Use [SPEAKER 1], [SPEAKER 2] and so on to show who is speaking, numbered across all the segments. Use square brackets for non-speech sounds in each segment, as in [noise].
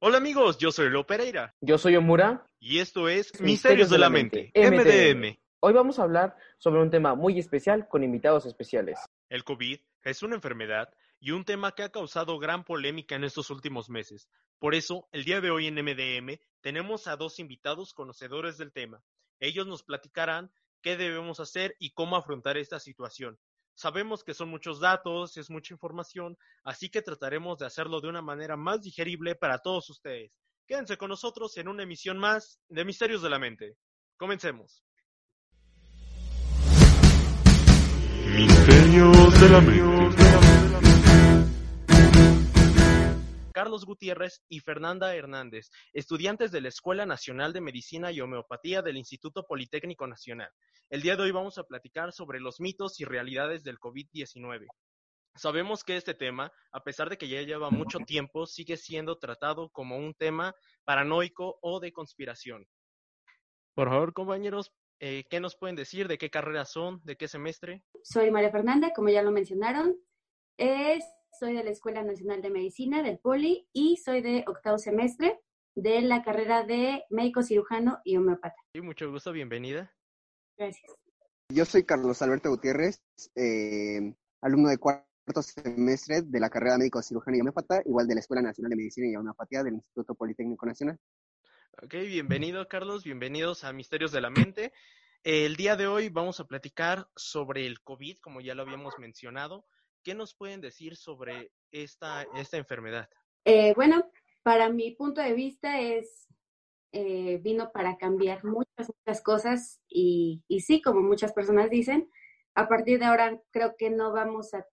[SPEAKER 1] Hola amigos, yo soy Leo Pereira.
[SPEAKER 2] Yo soy Omura.
[SPEAKER 1] Y esto es Misterios, de la Mente, MDM.
[SPEAKER 2] Hoy vamos a hablar sobre un tema muy especial con invitados especiales.
[SPEAKER 1] El COVID es una enfermedad y un tema que ha causado gran polémica en estos últimos meses. Por eso, el día de hoy en MDM tenemos a dos invitados conocedores del tema. Ellos nos platicarán qué debemos hacer y cómo afrontar esta situación. Sabemos que son muchos datos, es mucha información, así que trataremos de hacerlo de una manera más digerible para todos ustedes. Quédense con nosotros en una emisión más de Misterios de la Mente. Comencemos. Misterios de la Mente. Carlos Gutiérrez y Fernanda Hernández, estudiantes de la Escuela Nacional de Medicina y Homeopatía del Instituto Politécnico Nacional. El día de hoy vamos a platicar sobre los mitos y realidades del COVID-19. Sabemos que este tema, a pesar de que ya lleva mucho tiempo, sigue siendo tratado como un tema paranoico o de conspiración. Por favor, compañeros, eh, ¿qué nos pueden decir? ¿De qué carrera son? ¿De qué semestre?
[SPEAKER 3] Soy María Fernanda, como ya lo mencionaron. Es soy de la Escuela Nacional de Medicina del Poli y soy de octavo semestre de la carrera de médico cirujano y homeopata.
[SPEAKER 1] Sí, mucho gusto, bienvenida.
[SPEAKER 3] Gracias.
[SPEAKER 4] Yo soy Carlos Alberto Gutiérrez, eh, alumno de cuarto semestre de la carrera de médico cirujano y homeopata, igual de la Escuela Nacional de Medicina y Homeopatía del Instituto Politécnico Nacional.
[SPEAKER 1] Ok, bienvenido Carlos, bienvenidos a Misterios de la Mente. El día de hoy vamos a platicar sobre el COVID, como ya lo habíamos mencionado. ¿Qué nos pueden decir sobre esta, esta enfermedad?
[SPEAKER 3] Eh, bueno, para mi punto de vista es, eh, vino para cambiar muchas, muchas cosas y, y sí, como muchas personas dicen, a partir de ahora creo que no vamos a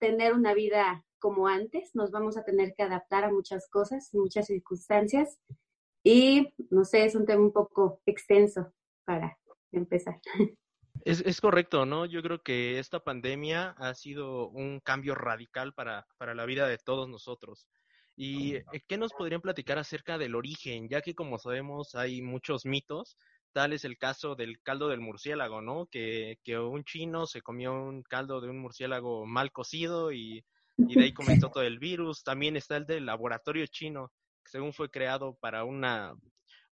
[SPEAKER 3] tener una vida como antes, nos vamos a tener que adaptar a muchas cosas, muchas circunstancias y no sé, es un tema un poco extenso para empezar. [laughs]
[SPEAKER 1] Es, es, correcto, ¿no? Yo creo que esta pandemia ha sido un cambio radical para, para la vida de todos nosotros. ¿Y eh, qué nos podrían platicar acerca del origen? Ya que como sabemos hay muchos mitos, tal es el caso del caldo del murciélago, ¿no? Que, que un chino se comió un caldo de un murciélago mal cocido y, y de ahí [laughs] comenzó todo el virus. También está el del laboratorio chino, que según fue creado para una,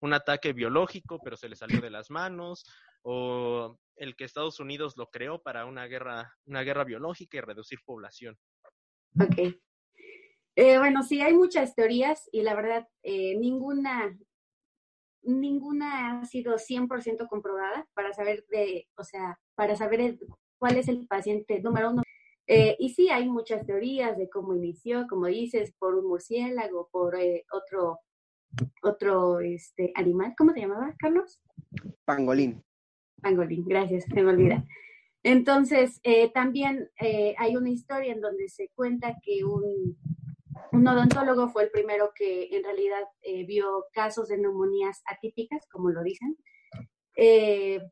[SPEAKER 1] un ataque biológico, pero se le salió de las manos o el que Estados Unidos lo creó para una guerra, una guerra biológica y reducir población.
[SPEAKER 3] Ok. Eh, bueno, sí, hay muchas teorías y la verdad, eh, ninguna, ninguna ha sido 100% comprobada para saber de, o sea, para saber cuál es el paciente número uno. Eh, y sí, hay muchas teorías de cómo inició, como dices, por un murciélago, por otro, otro este, animal. ¿Cómo se llamaba, Carlos?
[SPEAKER 4] Pangolín.
[SPEAKER 3] Pangolín, gracias, se me olvida. Entonces, eh, también eh, hay una historia en donde se cuenta que un, un odontólogo fue el primero que en realidad eh, vio casos de neumonías atípicas, como lo dicen,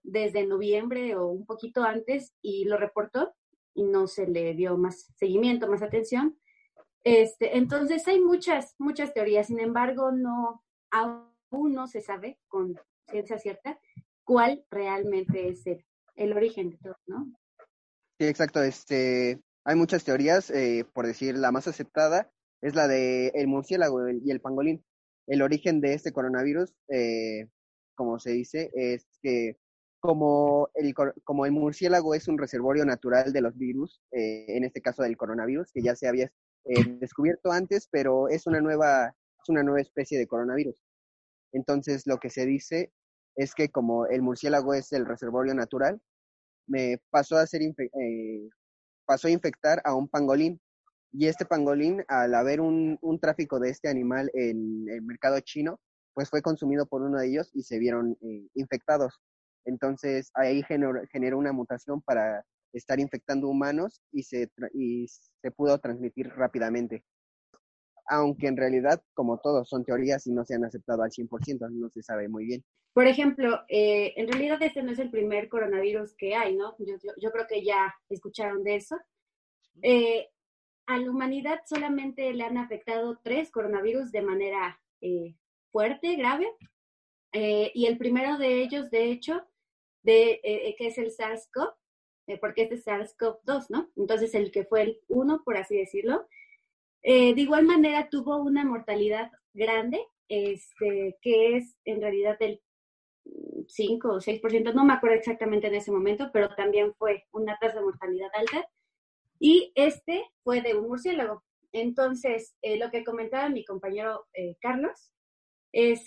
[SPEAKER 3] desde noviembre o un poquito antes y lo reportó y no se le dio más seguimiento, más atención. Este, entonces, hay muchas, muchas teorías, sin embargo, no, aún no se sabe con ciencia cierta cuál realmente es el, origen de todo, ¿no?
[SPEAKER 4] Sí, exacto. Este, hay muchas teorías, eh, por decir la más aceptada es la de el murciélago y el pangolín. El origen de este coronavirus, eh, como se dice, es que como el, como el murciélago es un reservorio natural de los virus, eh, en este caso del coronavirus, que ya se había descubierto antes, pero es una nueva, es una nueva especie de coronavirus. Entonces, lo que se dice es que como el murciélago es el reservorio natural, me pasó a ser eh, pasó a infectar a un pangolín. Y este pangolín, al haber un, un, tráfico de este animal en el mercado chino, pues fue consumido por uno de ellos y se vieron eh, infectados. Entonces ahí generó, una mutación para estar infectando humanos y se, y se pudo transmitir rápidamente aunque en realidad, como todos, son teorías y no se han aceptado al 100%, no se sabe muy bien.
[SPEAKER 3] Por ejemplo, eh, en realidad este no es el primer coronavirus que hay, ¿no? Yo, yo, yo creo que ya escucharon de eso. Eh, a la humanidad solamente le han afectado tres coronavirus de manera eh, fuerte, grave, eh, y el primero de ellos, de hecho, de, eh, que es el SARS-CoV, porque este es SARS-CoV-2, ¿no? Entonces, el que fue el uno, por así decirlo, eh, de igual manera tuvo una mortalidad grande, este, que es en realidad del 5 o 6%, no me acuerdo exactamente en ese momento, pero también fue una tasa de mortalidad alta. Y este fue de un murciélago. Entonces, eh, lo que comentaba mi compañero eh, Carlos es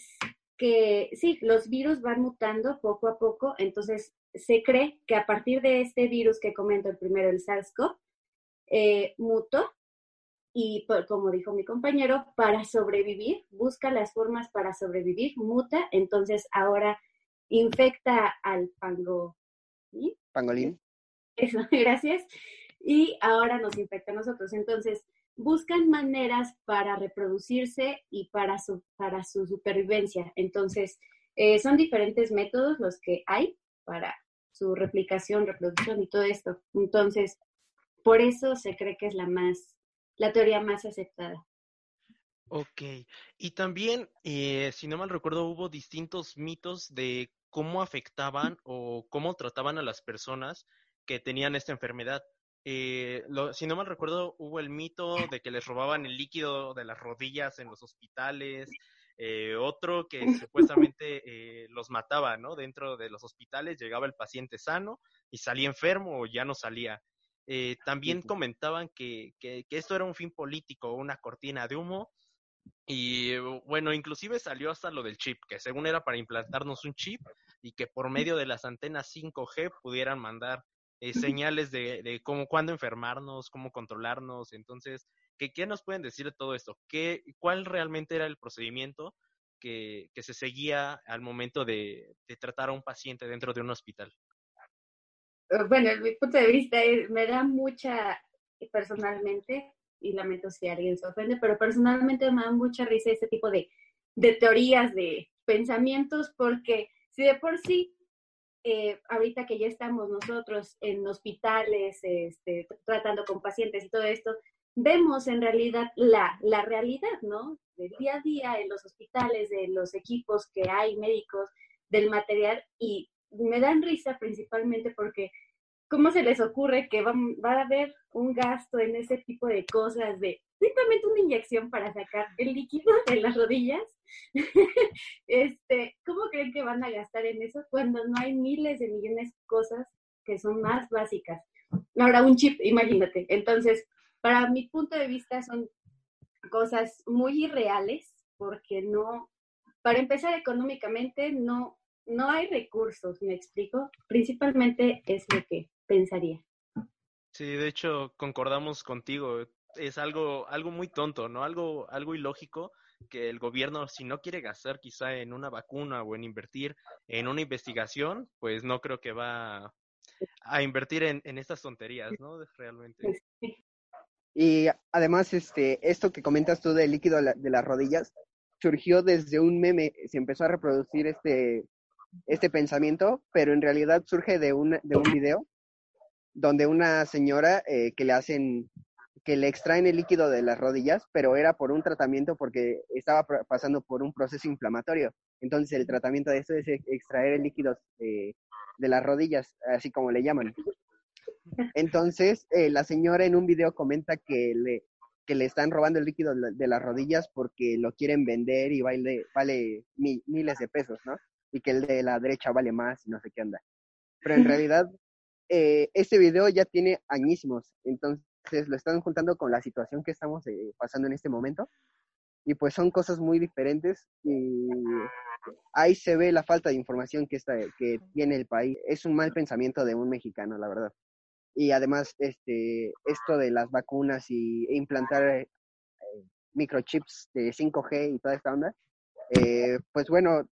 [SPEAKER 3] que sí, los virus van mutando poco a poco, entonces se cree que a partir de este virus que comento, el primero, el SARS-CoV, mutó y como dijo mi compañero, para sobrevivir, busca las formas para sobrevivir, muta, entonces ahora infecta al pango.
[SPEAKER 4] Pangolín.
[SPEAKER 3] Eso, [laughs] gracias. Y ahora nos infecta a nosotros. Entonces, buscan maneras para reproducirse y para su, para su supervivencia. Entonces, eh, son diferentes métodos los que hay para su replicación, reproducción y todo esto. Entonces, por eso se cree que es la más, la teoría más aceptada.
[SPEAKER 1] Ok, y también, eh, si no mal recuerdo, hubo distintos mitos de cómo afectaban o cómo trataban a las personas que tenían esta enfermedad. Eh, si no mal recuerdo, hubo el mito de que les robaban el líquido de las rodillas en los hospitales, eh, otro que [laughs] supuestamente eh, los mataba, ¿no? Dentro de los hospitales llegaba el paciente sano y salía enfermo o ya no salía. También comentaban que, que, esto era un fin político, una cortina de humo. Y bueno, inclusive salió hasta lo del chip, que según era para implantarnos un chip y que por medio de las antenas 5G pudieran mandar eh, señales de, de, cómo, cuándo enfermarnos, cómo controlarnos. Entonces, ¿qué, ¿qué, nos pueden decir de todo esto? ¿Qué, ¿Cuál realmente era el procedimiento que, que se seguía al momento de, de, tratar a un paciente dentro de un hospital?
[SPEAKER 3] Eh, bueno, en mi punto de vista me da mucha, personalmente, y lamento si alguien se ofende, pero personalmente me da mucha risa este tipo de, de teorías, de pensamientos, porque si de por sí eh, ahorita que ya estamos nosotros en hospitales, este, tratando con pacientes y todo esto, vemos en realidad la, la realidad, ¿no? Del día a día en los hospitales, de los equipos que hay médicos, del material, y me dan risa principalmente porque ¿cómo se les ocurre que va, va, a haber un gasto en ese tipo de cosas de simplemente una inyección para sacar el líquido de las rodillas? [laughs] este, ¿Cómo creen que van a gastar en eso cuando no hay miles de millones de cosas que son más básicas? Ahora, un chip, imagínate. Entonces, para mi punto de vista son cosas muy irreales porque no, para empezar económicamente, no, no hay recursos, me explico. Principalmente es lo que pensaría.
[SPEAKER 1] Sí, de hecho, concordamos contigo. Es algo, algo muy tonto, ¿no? Algo, algo ilógico que el gobierno, si no quiere gastar quizá en una vacuna o en invertir en una investigación, pues no creo que va a invertir en, en estas tonterías, ¿no? Realmente.
[SPEAKER 3] Pues
[SPEAKER 4] y además, este, esto que comentas tú del líquido de las rodillas, surgió desde un meme, se empezó a reproducir este, este pensamiento, pero en realidad surge de un, de un video donde una señora eh, que le hacen que le extraen el líquido de las rodillas, pero era por un tratamiento porque estaba pasando por un proceso inflamatorio. Entonces el tratamiento de eso es extraer el líquido de, de las rodillas, así como le llaman. Entonces eh, la señora en un video comenta que le, que le están robando el líquido de las rodillas porque lo quieren vender y vale, vale miles de pesos, ¿no? Y que el de la derecha vale más y no sé qué anda. Pero en [laughs] realidad, eh, este video ya tiene añísimos, entonces lo están juntando con la situación que estamos eh, pasando en este momento. Y pues son cosas muy diferentes y ahí se ve la falta de información que, está, que tiene el país. Es un mal pensamiento de un mexicano, la verdad. Y además, este, esto de las vacunas y e implantar eh, microchips de 5G y toda esta onda, eh, pues bueno,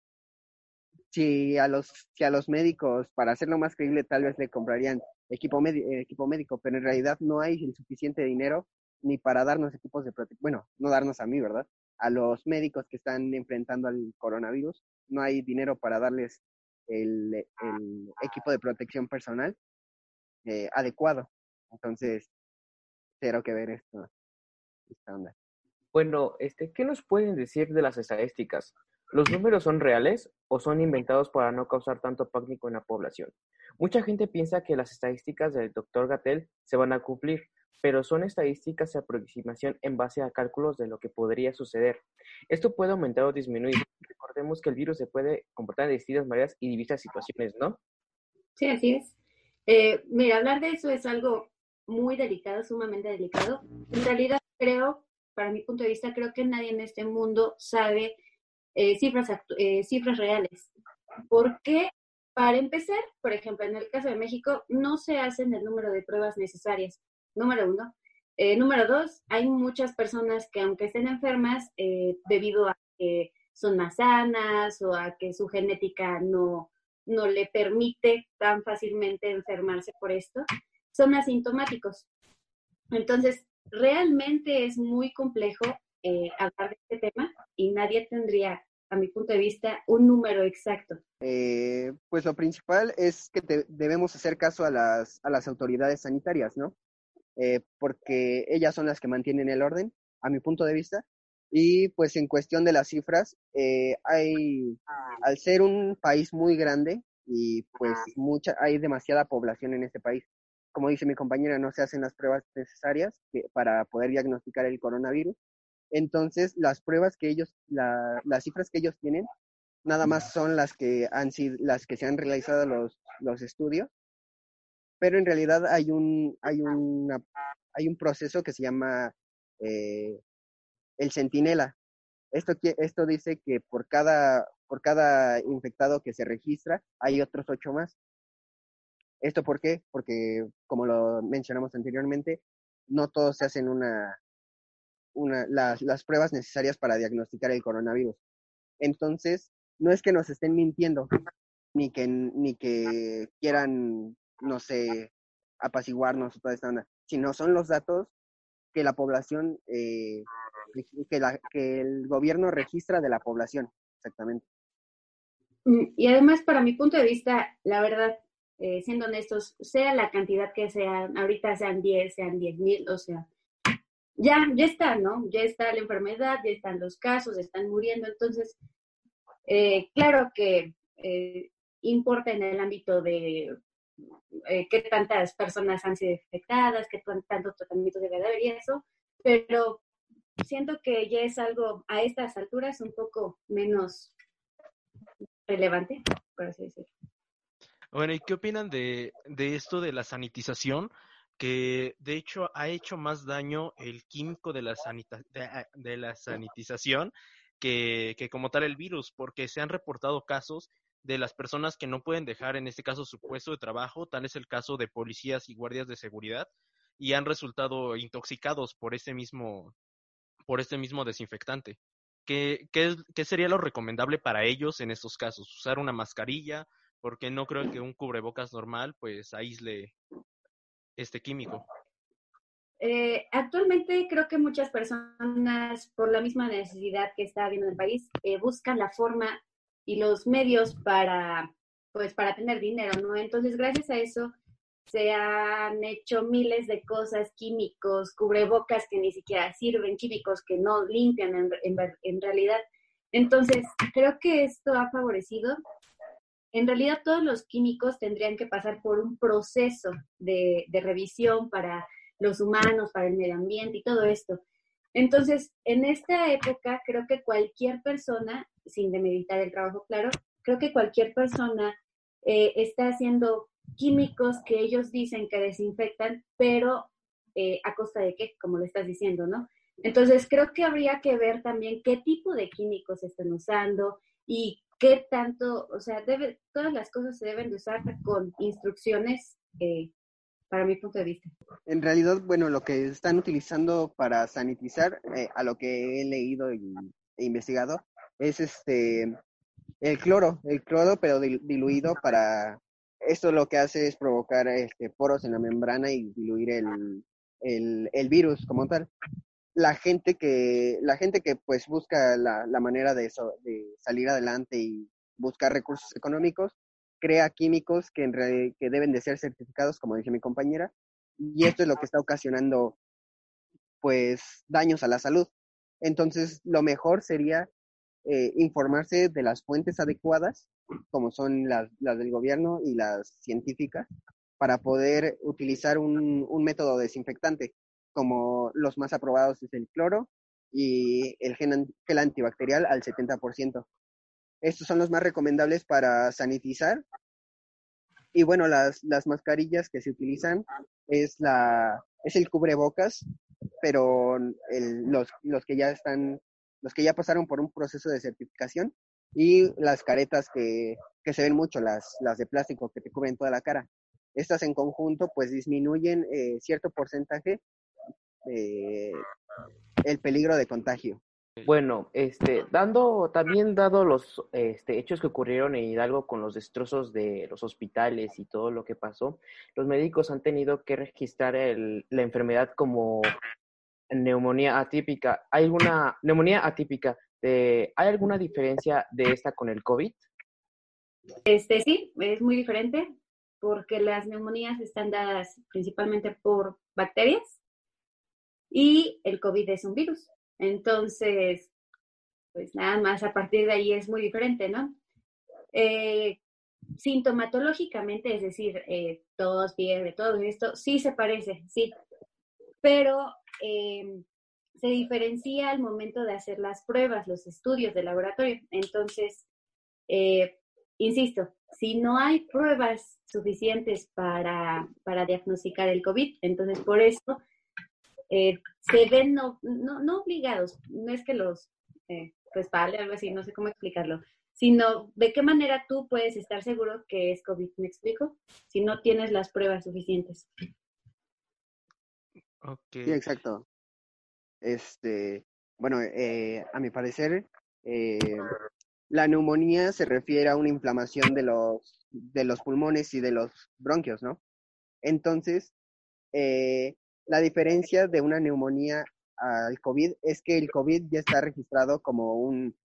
[SPEAKER 4] si a los si a los médicos para hacerlo más creíble tal vez le comprarían equipo, equipo médico, pero en realidad no hay el suficiente dinero ni para darnos equipos de protección, bueno, no darnos a mí, ¿verdad? A los médicos que están enfrentando al coronavirus, no hay dinero para darles el, el equipo de protección personal eh, adecuado. Entonces, cero que ver esto, esta onda.
[SPEAKER 2] Bueno, este, ¿qué nos pueden decir de las estadísticas? ¿Los números son reales o son inventados para no causar tanto pánico en la población? Mucha gente piensa que las estadísticas del doctor Gatel se van a cumplir, pero son estadísticas de aproximación en base a cálculos de lo que podría suceder. Esto puede aumentar o disminuir. Recordemos que el virus se puede comportar de distintas maneras y diversas situaciones, ¿no?
[SPEAKER 3] Sí, así es. Eh, mira, hablar de eso es algo muy delicado, sumamente delicado. En realidad creo, para mi punto de vista, creo que nadie en este mundo sabe eh, cifras, eh, cifras reales. ¿Por qué? Para empezar, por ejemplo, en el caso de México, no se hacen el número de pruebas necesarias número uno. Eh, número dos, hay muchas personas que aunque estén enfermas, eh, debido a que son más sanas o a que su genética no, no le permite tan fácilmente enfermarse por esto, son asintomáticos. Entonces, realmente es muy complejo eh, hablar de este tema y nadie tendría, a mi punto de vista, un número exacto.
[SPEAKER 4] pues lo principal es que debemos hacer caso a las, a las autoridades sanitarias, ¿no? Eh, porque ellas son las que mantienen el orden, a mi punto de vista. Y pues en cuestión de las cifras, eh, hay, al ser un país muy grande y pues mucha, hay demasiada población en este país, como dice mi compañera, no se hacen las pruebas necesarias para poder diagnosticar el coronavirus. Entonces, las pruebas que ellos, las cifras que ellos tienen, nada más son las que han sido, las que se han realizado los, los estudios pero en realidad hay un, hay una, hay un proceso que se llama eh, el centinela. Esto, esto dice que por cada, por cada infectado que se registra hay otros ocho más. ¿Esto por qué? Porque, como lo mencionamos anteriormente, no todos se hacen una, una, las, las pruebas necesarias para diagnosticar el coronavirus. Entonces, no es que nos estén mintiendo, ni que, ni que quieran no sé, apaciguarnos o toda esta onda, sino son los datos que la población, eh, que, la, que el gobierno registra de la población, exactamente.
[SPEAKER 3] Mm, y además, para mi punto de vista, la verdad, eh, siendo honestos, sea la cantidad que sean, ahorita sean 10, sean 10 mil, o sea, ya, ya está, ¿no? Ya está la enfermedad, ya están los casos, están muriendo. Entonces, eh, claro que importa en el ámbito de eh, qué tantas personas han sido infectadas, qué tanto tratamiento debe haber y eso, pero siento que ya es algo a estas alturas un poco menos relevante, por así decirlo.
[SPEAKER 1] Bueno, ¿y qué opinan de, de esto de la sanitización? que de hecho ha hecho más daño el químico de la, sanita de, la sanitización que, que, como tal el virus, porque se han reportado casos de las personas que no pueden dejar, en este caso, su puesto de trabajo, tal es el caso de policías y guardias de seguridad, y han resultado intoxicados por ese mismo, por este mismo desinfectante. ¿Qué, qué, qué sería lo recomendable para ellos en estos casos? ¿Usar una mascarilla? Porque no creo que un cubrebocas normal pues aísle este químico.
[SPEAKER 3] Eh, actualmente creo que muchas personas, por la misma necesidad que está habiendo en el país, eh, buscan la forma y los medios para, pues, para tener dinero, ¿no? Entonces, gracias a eso se han hecho miles de cosas, químicos, cubrebocas que ni siquiera sirven, químicos que no limpian en, en, realidad. Entonces, creo que esto ha favorecido. En realidad, todos los químicos tendrían que pasar por un proceso de, revisión para los humanos, para el medio ambiente y todo esto. Entonces, en esta época, creo que cualquier persona, sin demeritar el trabajo, claro, creo que cualquier persona eh, está haciendo químicos que ellos dicen que desinfectan, pero eh, a costa de qué, como lo estás diciendo, ¿no? Entonces, creo que habría que ver también qué tipo de químicos están usando y qué tanto, o sea, debe, todas las cosas se deben de usar con instrucciones eh, para mi punto de vista.
[SPEAKER 4] En realidad, bueno, lo que están utilizando para sanitizar, eh, a lo que he leído y, e investigado, es este el cloro, el cloro pero diluido para esto lo que hace es provocar este, poros en la membrana y diluir el, el, el virus como tal. La gente que, la gente que pues busca la, la manera de, de salir adelante y buscar recursos económicos, crea químicos que, en que deben de ser certificados, como dice mi compañera, y esto es lo que está ocasionando pues daños a la salud. Entonces, lo mejor sería eh, informarse de las fuentes adecuadas, como son las, las, del gobierno y las científicas, para poder utilizar un, un método desinfectante, como los más aprobados es el cloro y el gel, antibacterial al 70%. Estos son los más recomendables para sanitizar. Y bueno, las, las mascarillas que se utilizan es, la, es el cubrebocas, pero el, los, los que ya están los que ya pasaron por un proceso de certificación y las caretas que, que se ven mucho, las, las de plástico que te cubren toda la cara. Estas en conjunto pues disminuyen eh, cierto porcentaje eh, el peligro de contagio.
[SPEAKER 2] Bueno, este, dando, también dado los este, hechos que ocurrieron en Hidalgo con los destrozos de los hospitales y todo lo que pasó, los médicos han tenido que registrar el, la enfermedad como neumonía atípica. ¿Hay alguna neumonía atípica? De, ¿Hay alguna diferencia de esta con el COVID?
[SPEAKER 3] Este sí, es muy diferente porque las neumonías están dadas principalmente por bacterias y el COVID es un virus. Entonces, pues nada más a partir de ahí es muy diferente, ¿no? Eh, sintomatológicamente, es decir, eh, tos, fiebre, todo esto, sí se parece, sí, pero eh, se diferencia al momento de hacer las pruebas, los estudios de laboratorio. Entonces, eh, insisto, si no hay pruebas suficientes para, para diagnosticar el COVID, entonces por eso eh, se ven no, no, no, obligados, no es que los eh, respalde, algo así, no sé cómo explicarlo, sino de qué manera tú puedes estar seguro que es COVID, ¿me explico? Si no tienes las pruebas suficientes.
[SPEAKER 4] Okay. Sí, exacto. Este, bueno, eh, a mi parecer, eh, la neumonía se refiere a una inflamación de los, de los pulmones y de los bronquios, ¿no? Entonces, eh, la diferencia de una neumonía al COVID es que el COVID ya está registrado como un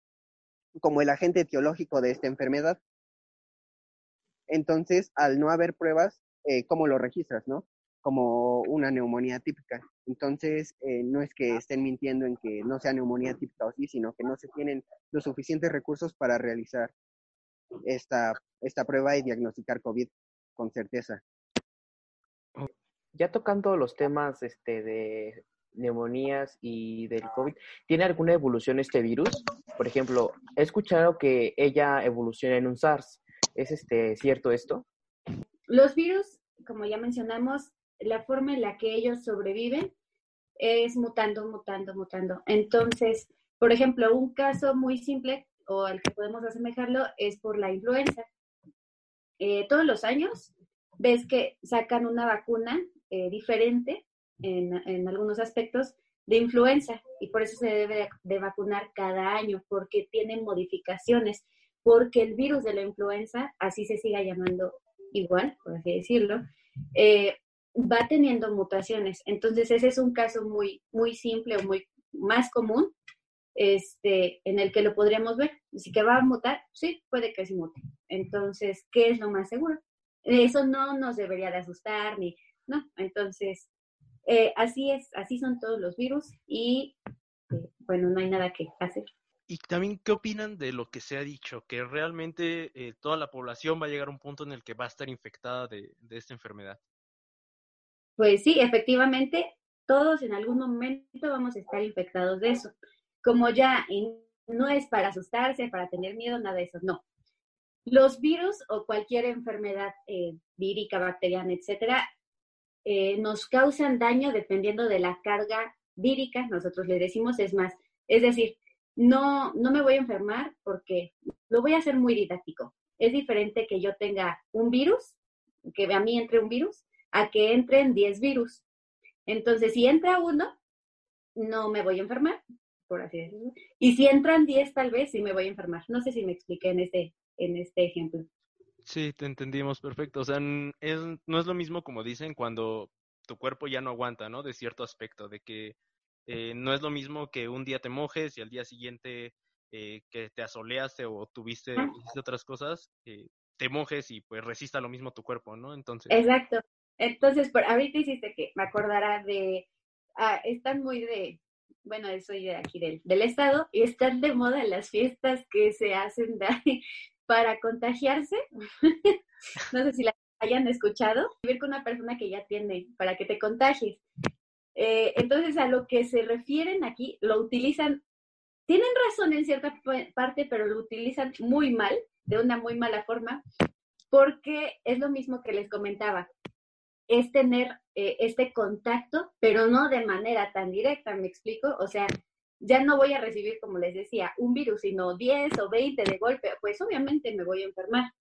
[SPEAKER 4] como el agente etiológico de esta enfermedad. Entonces, al no haber pruebas, eh, ¿cómo lo registras, no? como una neumonía típica. Entonces, eh, no es que estén mintiendo en que no sea neumonía típica o sí, sino que no se tienen los suficientes recursos para realizar esta, esta prueba y diagnosticar COVID con certeza.
[SPEAKER 2] Ya tocando los temas este, de neumonías y del COVID, ¿tiene alguna evolución este virus? Por ejemplo, he escuchado que ella evoluciona en un SARS. ¿Es este, cierto esto?
[SPEAKER 3] Los virus, como ya mencionamos, la forma en la que ellos sobreviven es mutando, mutando, mutando. Entonces, por ejemplo, un caso muy simple o al que podemos asemejarlo es por la influenza. Eh, todos los años ves que sacan una vacuna eh, diferente en, en, algunos aspectos de influenza y por eso se debe de vacunar cada año porque tienen modificaciones, porque el virus de la influenza, así se siga llamando igual, por así decirlo, eh, va teniendo mutaciones. Entonces, ese es un caso muy, muy simple o muy más común este, en el que lo podríamos ver. Si que va a mutar, sí, puede que se mute. Entonces, ¿qué es lo más seguro? Eso no nos debería de asustar, ni, no. Entonces, eh, así es, así son todos los virus y, eh, bueno, no hay nada que hacer.
[SPEAKER 1] Y también, ¿qué opinan de lo que se ha dicho? Que realmente eh, toda la población va a llegar a un punto en el que va a estar infectada de, de esta enfermedad.
[SPEAKER 3] Pues sí, efectivamente, todos en algún momento vamos a estar infectados de eso. Como ya no es para asustarse, para tener miedo, nada de eso, no. Los virus o cualquier enfermedad eh, vírica, bacteriana, etcétera, eh, nos causan daño dependiendo de la carga vírica, nosotros le decimos, es más, es decir, no, no me voy a enfermar porque lo voy a hacer muy didáctico. Es diferente que yo tenga un virus, que a mí entre un virus, a que entren 10 virus. Entonces, si entra uno, no me voy a enfermar, por así decirlo. Y si entran 10, tal vez sí me voy a enfermar. No sé si me expliqué en este, en este ejemplo.
[SPEAKER 1] Sí, te entendimos perfecto. O sea, es, no es lo mismo como dicen cuando tu cuerpo ya no aguanta, ¿no? De cierto aspecto, de que eh, no es lo mismo que un día te mojes y al día siguiente eh, que te asoleaste o tuviste otras cosas, eh, te mojes y pues resista lo mismo tu cuerpo, ¿no? Entonces.
[SPEAKER 3] Exacto. Entonces, por, ahorita hiciste que me acordara de, ah, están muy de, bueno, soy de aquí del, del estado, y están de moda las fiestas que se hacen para contagiarse. [laughs] no sé si la hayan escuchado, vivir con una persona que ya tiene para que te contagies. Eh, entonces, a lo que se refieren aquí, lo utilizan, tienen razón en cierta parte, pero lo utilizan muy mal, de una muy mala forma, porque es lo mismo que les comentaba, es tener eh, este contacto, pero no de manera tan directa, ¿me explico? O sea, ya no voy a recibir, como les decía, un virus, sino 10 o 20 de golpe, pues obviamente me voy a enfermar.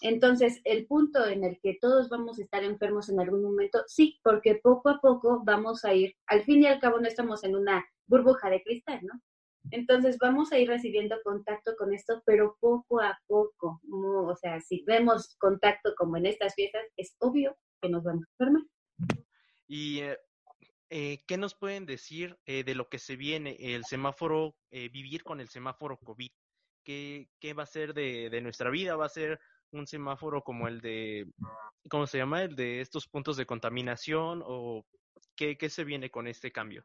[SPEAKER 3] Entonces, el punto en el que todos vamos a estar enfermos en algún momento, sí, porque poco a poco vamos a ir, al fin y al cabo no estamos en una burbuja de cristal, ¿no? Entonces vamos a ir recibiendo contacto con esto, pero poco a poco. o sea, si vemos contacto como en estas fiestas, es obvio que nos vamos a enfermar.
[SPEAKER 1] ¿Y eh, eh, qué nos pueden decir eh, de lo que se viene, el semáforo, vivir con el semáforo COVID? ¿Qué, qué va a ser de, de nuestra vida? ¿Va a ser un semáforo como el de, ¿cómo se llama? El de estos puntos de contaminación o qué, qué se viene con este cambio?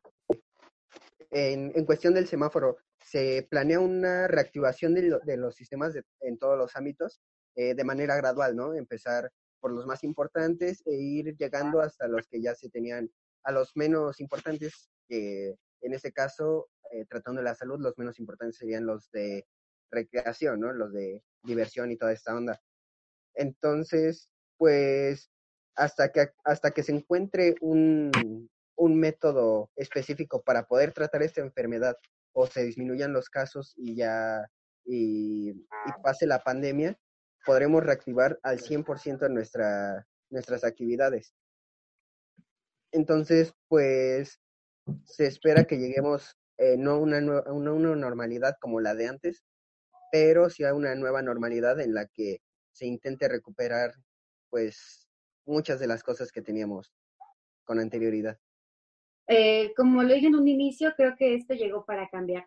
[SPEAKER 4] En, en, cuestión del semáforo, se planea una reactivación de, de los sistemas en todos los ámbitos eh, de manera gradual, ¿no? Empezar por los más importantes e ir llegando hasta los que ya se tenían, a los menos importantes, que en este caso, eh, tratando de la salud, los menos importantes serían los de recreación, ¿no? Los de diversión y toda esta onda. Entonces, pues hasta que, hasta que se encuentre un, un método específico para poder tratar esta enfermedad o se disminuyan los casos y ya y, pase la pandemia, podremos reactivar al 100% nuestra, nuestras actividades. Entonces, pues se espera que lleguemos eh, no a una, una, una normalidad como la de antes, pero sí a una nueva normalidad en la que se intente recuperar pues muchas de las cosas que teníamos con anterioridad.
[SPEAKER 3] Eh, como lo dije en un inicio, creo que esto llegó para cambiar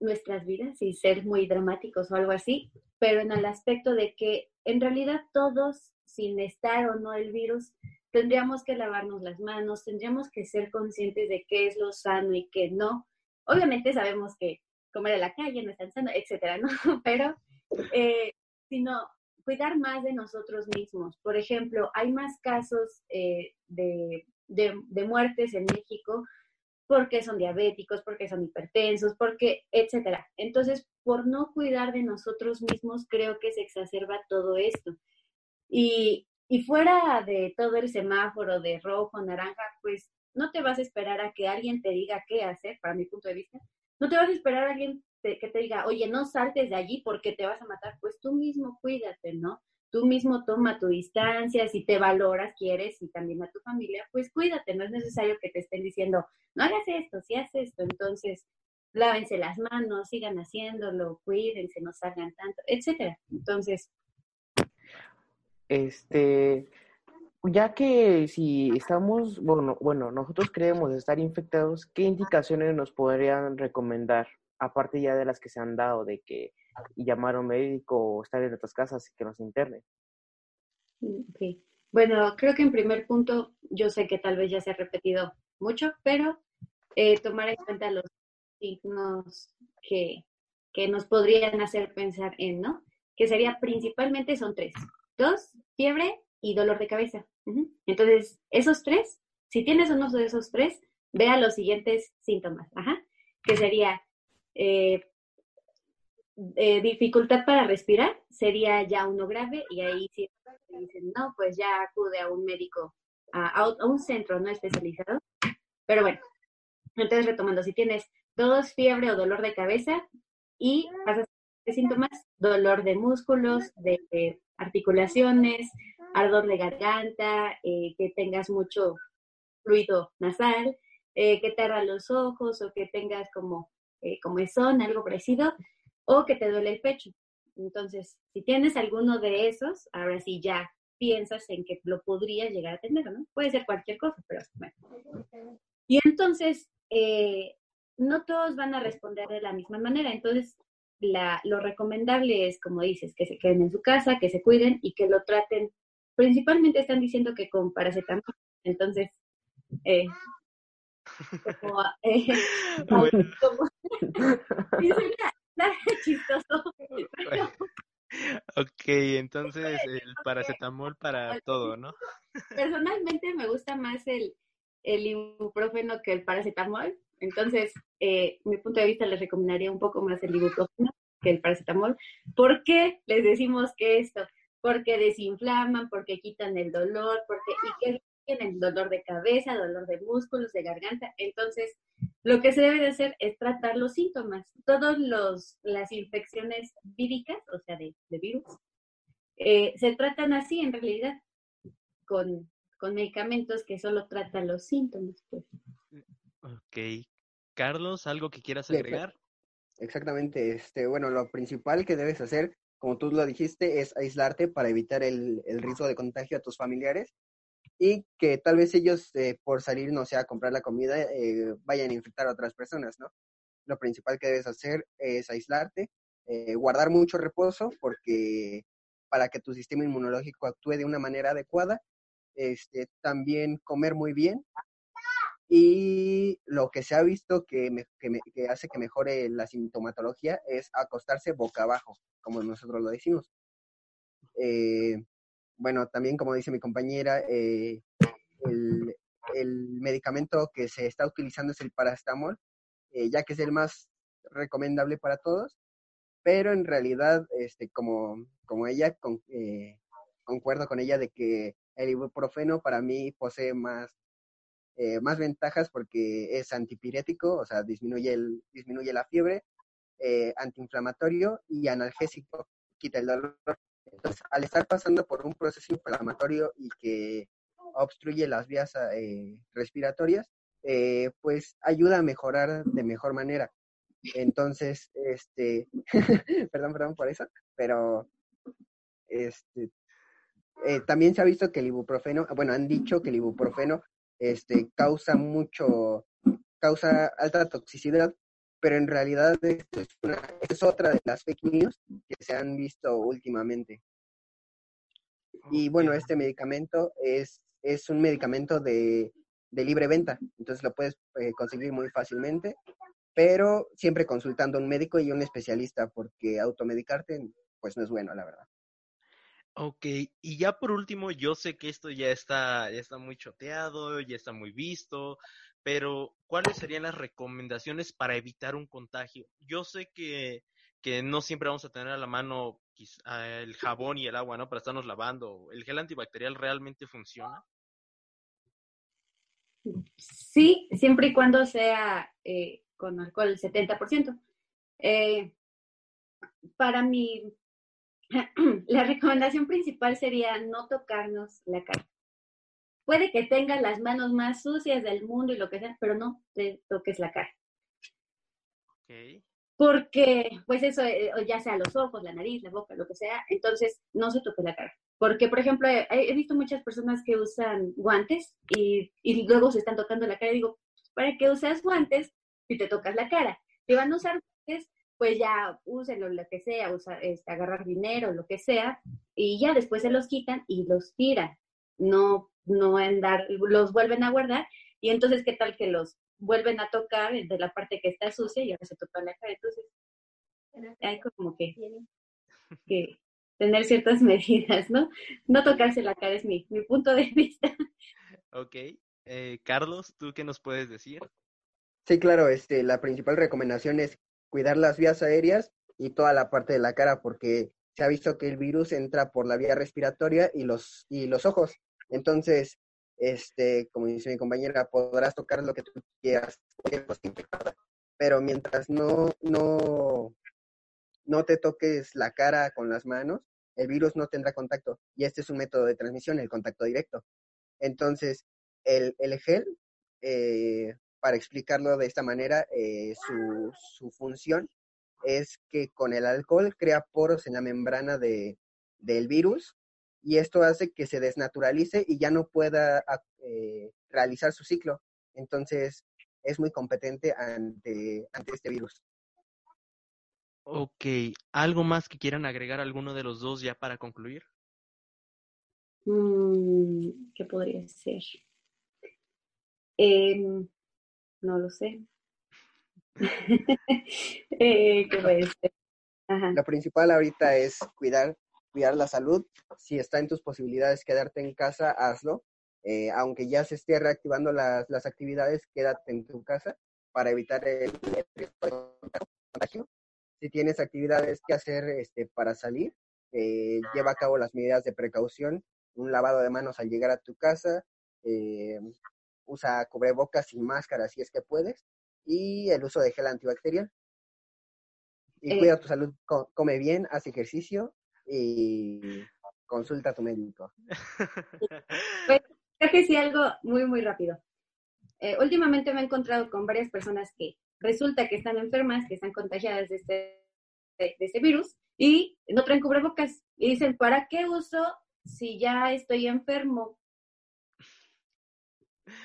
[SPEAKER 3] nuestras vidas y ser muy dramáticos o algo así, pero en el aspecto de que en realidad todos, sin estar o no el virus, tendríamos que lavarnos las manos, tendríamos que ser conscientes de qué es lo sano y qué no. Obviamente sabemos que comer en la calle no es tan sano, etcétera, ¿no? [laughs] Pero, eh, sino cuidar más de nosotros mismos. Por ejemplo, hay más casos eh, de, de, muertes en México porque son diabéticos, porque son hipertensos, porque, etcétera. Entonces, por no cuidar de nosotros mismos, creo que se exacerba todo esto. Y, y fuera de todo el semáforo de rojo, naranja, pues no te vas a esperar a que alguien te diga qué hacer, para mi punto de vista. No te vas a esperar a alguien que te diga, oye, no saltes de allí porque te vas a matar, pues tú mismo cuídate, ¿no? Tú mismo toma tu distancia, si te valoras, quieres, y también a tu familia, pues cuídate, no es necesario que te estén diciendo, no hagas esto, si haces esto, entonces lávense las manos, sigan haciéndolo, cuídense, no salgan tanto, etcétera. Entonces,
[SPEAKER 2] este, ya que si estamos, bueno, bueno, nosotros creemos estar infectados, ¿qué indicaciones nos podrían recomendar? aparte ya de las que se han dado, de que llamar a un médico o estar en otras casas y que nos internen.
[SPEAKER 3] Mm, bueno, creo que en primer punto, yo sé que tal vez ya se ha repetido mucho, pero eh, tomar en cuenta los signos que, que nos podrían hacer pensar en, ¿no? Que sería principalmente son tres. Dos, fiebre y dolor de cabeza. Entonces, esos tres, si tienes uno de esos tres, vea los siguientes síntomas, Ajá. que sería eh, eh, dificultad para respirar sería ya uno grave y ahí si dicen, no, pues ya acude a un médico, a, un centro no especializado. Pero bueno, entonces retomando, si tienes tos, fiebre o dolor de cabeza y pasas síntomas, dolor de músculos, de, articulaciones, ardor de garganta, eh, que tengas mucho fluido nasal, que te ardan los ojos o que tengas como eh, son algo parecido, o que te duele el pecho. Entonces, si tienes alguno de esos, ahora sí ya piensas en que lo podrías llegar a tener, ¿no? Puede ser cualquier cosa, pero bueno. Y entonces, eh, no todos van a responder de la misma manera. Entonces, la, lo recomendable es, como dices, que se queden en su casa, que se cuiden y que lo traten. Principalmente están diciendo que con paracetamol. Entonces, eh, Como, [laughs] eh, [laughs] como, chistoso.
[SPEAKER 1] Ok, entonces el paracetamol para todo, ¿no?
[SPEAKER 3] Personalmente me gusta más el, el ibuprofeno que el paracetamol. Entonces, eh, mi punto de vista les recomendaría un poco más el ibuprofeno que el paracetamol. ¿Por qué les decimos que esto? Porque desinflaman, porque quitan el dolor, porque y que tienen dolor de cabeza, dolor de músculos, de garganta. Entonces, lo que se debe de hacer es tratar los síntomas. Todas las infecciones víricas, o sea, de, virus, eh, se tratan así en realidad, con, medicamentos que solo tratan los síntomas. Pues.
[SPEAKER 1] Ok. Carlos, ¿algo que quieras agregar?
[SPEAKER 4] Exactamente. Este, bueno, lo principal que debes hacer, como tú lo dijiste, es aislarte para evitar el, el riesgo de contagio a tus familiares y que tal vez ellos eh, por salir, no sé, a comprar la comida, eh, vayan a infectar a otras personas, ¿no? Lo principal que debes hacer es aislarte, eh, guardar mucho reposo, porque para que tu sistema inmunológico actúe de una manera adecuada, este, también comer muy bien. Y lo que se ha visto que, que hace que mejore la sintomatología es acostarse boca abajo, como nosotros lo decimos. Eh, bueno, también como dice mi compañera, eh, el, medicamento que se está utilizando es el paracetamol, eh, ya que es el más recomendable para todos, pero en realidad, este, como, como ella, eh, concuerdo con ella de que el ibuprofeno para mí posee más, más ventajas porque es antipirético, o sea, disminuye, el, disminuye la fiebre, antiinflamatorio y analgésico, quita el dolor entonces, al estar pasando por un proceso inflamatorio y que obstruye las vías eh, respiratorias, eh, pues ayuda a mejorar de mejor manera. Entonces, este, [laughs] perdón, perdón por eso, pero este, eh, también se ha visto que el ibuprofeno, bueno, han dicho que el ibuprofeno este, causa mucho, causa alta toxicidad pero en realidad es, es otra de las fake news que se han visto últimamente. Y bueno, este medicamento es, es un medicamento de, de libre venta, entonces lo puedes eh, conseguir muy fácilmente, pero siempre consultando a un médico y un especialista, porque automedicarte pues no es bueno, la verdad.
[SPEAKER 1] Ok, y ya por último, yo sé que esto ya está, ya está muy choteado, ya está muy visto, pero ¿cuáles serían las recomendaciones para evitar un contagio? Yo sé que, que no siempre vamos a tener a la mano el jabón y el agua, ¿no? Para estarnos lavando. ¿El gel antibacterial realmente funciona?
[SPEAKER 3] Sí, siempre y cuando sea eh, con alcohol el 70%. Eh, para mí, [clears throat] la recomendación principal sería no tocarnos la cara. Puede que tengas las manos más sucias del mundo y lo que sea, pero no te toques la cara. Porque, pues eso, eh, ya sea los ojos, la nariz, la boca, lo que sea, entonces no se toque la cara. Porque, por ejemplo, he, visto muchas personas que usan guantes y, y, luego se están tocando la cara y digo, ¿para qué usas guantes si te tocas la cara? Si van a usar guantes, pues ya úsenlo, lo que sea, usa, este, agarrar dinero, lo que sea, y ya después se los quitan y los tiran. No no andar, los vuelven a guardar y entonces qué tal que los vuelven a tocar de la parte que está sucia y ahora se toca la cara. Entonces, hay como que, que tener ciertas [laughs] medidas, ¿no? No tocarse la cara es mi, mi punto de [laughs] vista.
[SPEAKER 1] Ok. Eh, Carlos, ¿tú qué nos puedes decir?
[SPEAKER 4] Sí, claro, este, la principal recomendación es cuidar las vías aéreas y toda la parte de la cara porque se ha visto que el virus entra por la vía respiratoria y los, y los ojos. Entonces, este, como dice mi compañera, podrás tocar lo que tú quieras, pero mientras no, no, no te toques la cara con las manos, el virus no tendrá contacto. Y este es un método de transmisión, el contacto directo. Entonces, el, el gel, eh, para explicarlo de esta manera, eh, su, su, función es que con el alcohol crea poros en la membrana de, del virus y esto hace que se desnaturalice y ya no pueda ah, eh, realizar su ciclo. Entonces, es muy competente ante, ante este virus.
[SPEAKER 1] Ok, ¿algo más que quieran agregar alguno de los dos ya para concluir?
[SPEAKER 3] Mm, ¿Qué podría ser? Em, no lo sé. [laughs] eh. Ajá.
[SPEAKER 4] Lo principal ahorita es cuidar, cuidar la salud. Si está en tus posibilidades quedarte en casa, hazlo. Eh, aunque ya se esté reactivando las, las actividades, quédate en tu casa para evitar el, contagio. Si tienes actividades que hacer este, para salir, eh, lleva a cabo las medidas de precaución, un lavado de manos al llegar a tu casa, eh, usa cubrebocas y máscara si es que puedes, y el uso de gel antibacterial. Y
[SPEAKER 3] Eh.
[SPEAKER 4] cuida tu salud, co- come bien, haz ejercicio y consulta a tu médico.
[SPEAKER 3] Creo que sí, algo muy, muy rápido. Eh, últimamente me he encontrado con varias personas que resulta que están enfermas, que están contagiadas de este, de, de este virus y no traen cubrebocas. Y dicen, ¿para qué uso si ya estoy enfermo?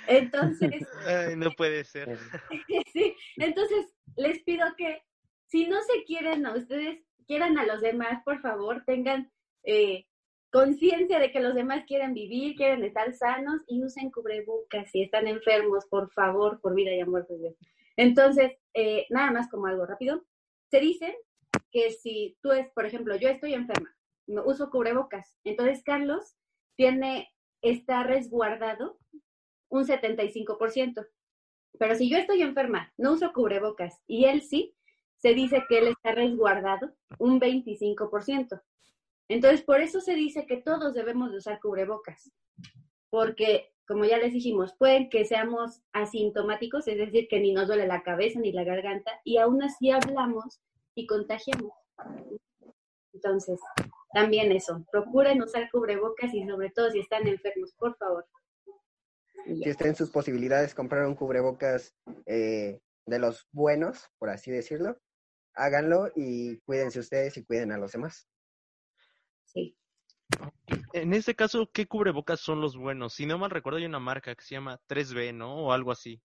[SPEAKER 3] Entonces, [laughs]
[SPEAKER 1] Ay, no puede ser. [laughs] [laughs]
[SPEAKER 3] sí, entonces les pido que si no se quieren a ustedes, quieran a los demás, por favor, tengan eh, conciencia de que los demás quieren vivir, quieren estar sanos y usen cubrebocas si están enfermos, por favor, por vida y amor de Dios. Entonces, eh, nada más como algo rápido, se dice que si tú es, por ejemplo, yo estoy enferma, uso cubrebocas, entonces Carlos tiene, está resguardado un 75%. Pero si yo estoy enferma, no uso cubrebocas y él sí, se dice que él está resguardado un 25%. Entonces, por eso se dice que todos debemos de usar cubrebocas, porque, como ya les dijimos, pueden que seamos asintomáticos, es decir, que ni nos duele la cabeza ni la garganta, y aún así hablamos y contagiamos. Entonces, también eso, procuren usar cubrebocas y sobre todo si están enfermos, por favor.
[SPEAKER 4] Si está en sus posibilidades comprar un cubrebocas eh, de los buenos, por así decirlo, háganlo y cuídense ustedes y cuiden a los demás.
[SPEAKER 3] Sí.
[SPEAKER 1] En este caso, ¿qué cubrebocas son los buenos? Si no mal recuerdo, hay una marca que se llama 3B, ¿no? O algo así.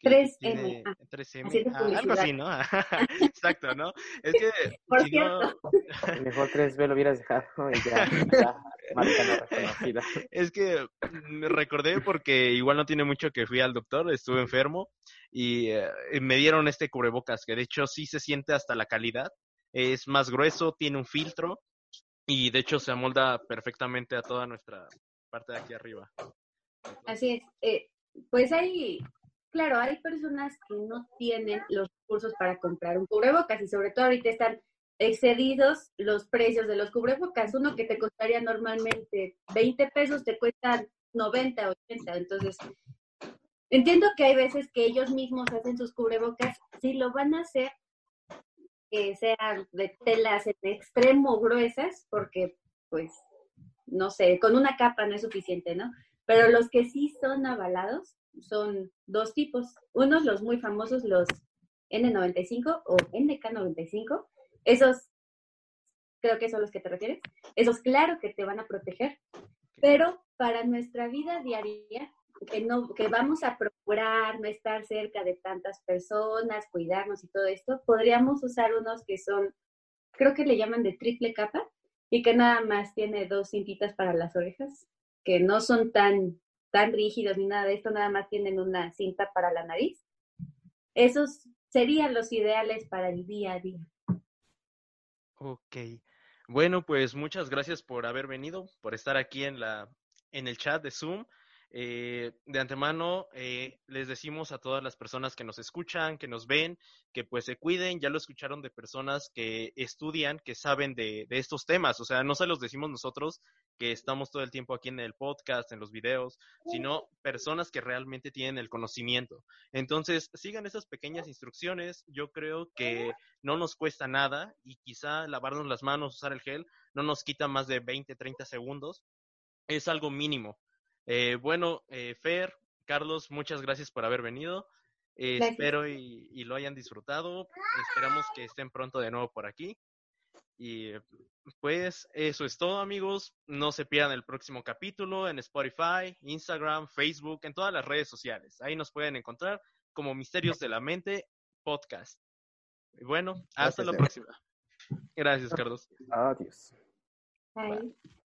[SPEAKER 1] Que
[SPEAKER 3] 3M,
[SPEAKER 1] tiene-
[SPEAKER 3] ah,
[SPEAKER 1] 3M,
[SPEAKER 3] haciendo
[SPEAKER 1] ah, algo así, ¿no? [laughs] Exacto, ¿no? Es que [laughs]
[SPEAKER 3] Por
[SPEAKER 1] si no-.
[SPEAKER 2] Mejor 3B lo hubieras dejado y ya, ya [laughs] marca no reconocida.
[SPEAKER 1] Es que me recordé porque igual no tiene mucho que fui al doctor, estuve enfermo y eh, me dieron este cubrebocas que de hecho sí se siente hasta la calidad. Es más grueso, tiene un filtro y de hecho se amolda perfectamente a toda nuestra parte de aquí arriba.
[SPEAKER 3] Así es. Eh, pues hay, claro, hay personas que no tienen los recursos para comprar un cubrebocas y sobre todo ahorita están excedidos los precios de los cubrebocas. Uno que te costaría normalmente 20 pesos te cuesta 90, 80. Entonces, entiendo que hay veces que ellos mismos hacen sus cubrebocas. Si lo van a hacer, que sean de telas en extremo gruesas, porque pues, no sé, con una capa no es suficiente, ¿no? Pero los que sí son avalados son dos tipos. Unos, los muy famosos, los N95 o NK95. Esos, creo que son los que te refieres. Esos, claro que te van a proteger. Pero para nuestra vida diaria, que, no, que vamos a procurar no estar cerca de tantas personas, cuidarnos y todo esto, podríamos usar unos que son, creo que le llaman de triple capa y que nada más tiene dos cintitas para las orejas, que no son tan, tan rígidos ni nada de esto, nada más tienen una cinta para la nariz. Esos serían los ideales para el día a día.
[SPEAKER 1] Ok. Bueno, pues muchas gracias por haber venido, por estar aquí en la en el chat de Zoom. Eh, de antemano, eh, les decimos a todas las personas que nos escuchan, que nos ven, que pues se cuiden. Ya lo escucharon de personas que estudian, que saben de, de estos temas. O sea, no se los decimos nosotros que estamos todo el tiempo aquí en el podcast, en los videos, sino personas que realmente tienen el conocimiento. Entonces, sigan esas pequeñas instrucciones. Yo creo que no nos cuesta nada y quizá lavarnos las manos, usar el gel, no nos quita más de 20, 30 segundos. Es algo mínimo. Eh, bueno, eh, Fer, Carlos, muchas gracias por haber venido. Eh, espero y, y lo hayan disfrutado. Esperamos que estén pronto de nuevo por aquí. Y pues eso es todo, amigos. No se pierdan el próximo capítulo en Spotify, Instagram, Facebook, en todas las redes sociales. Ahí nos pueden encontrar como Misterios de la Mente Podcast. Y bueno, hasta
[SPEAKER 4] Gracias,
[SPEAKER 1] la
[SPEAKER 4] Fer.
[SPEAKER 1] próxima. Gracias, Carlos.
[SPEAKER 2] Adiós.
[SPEAKER 3] Bye.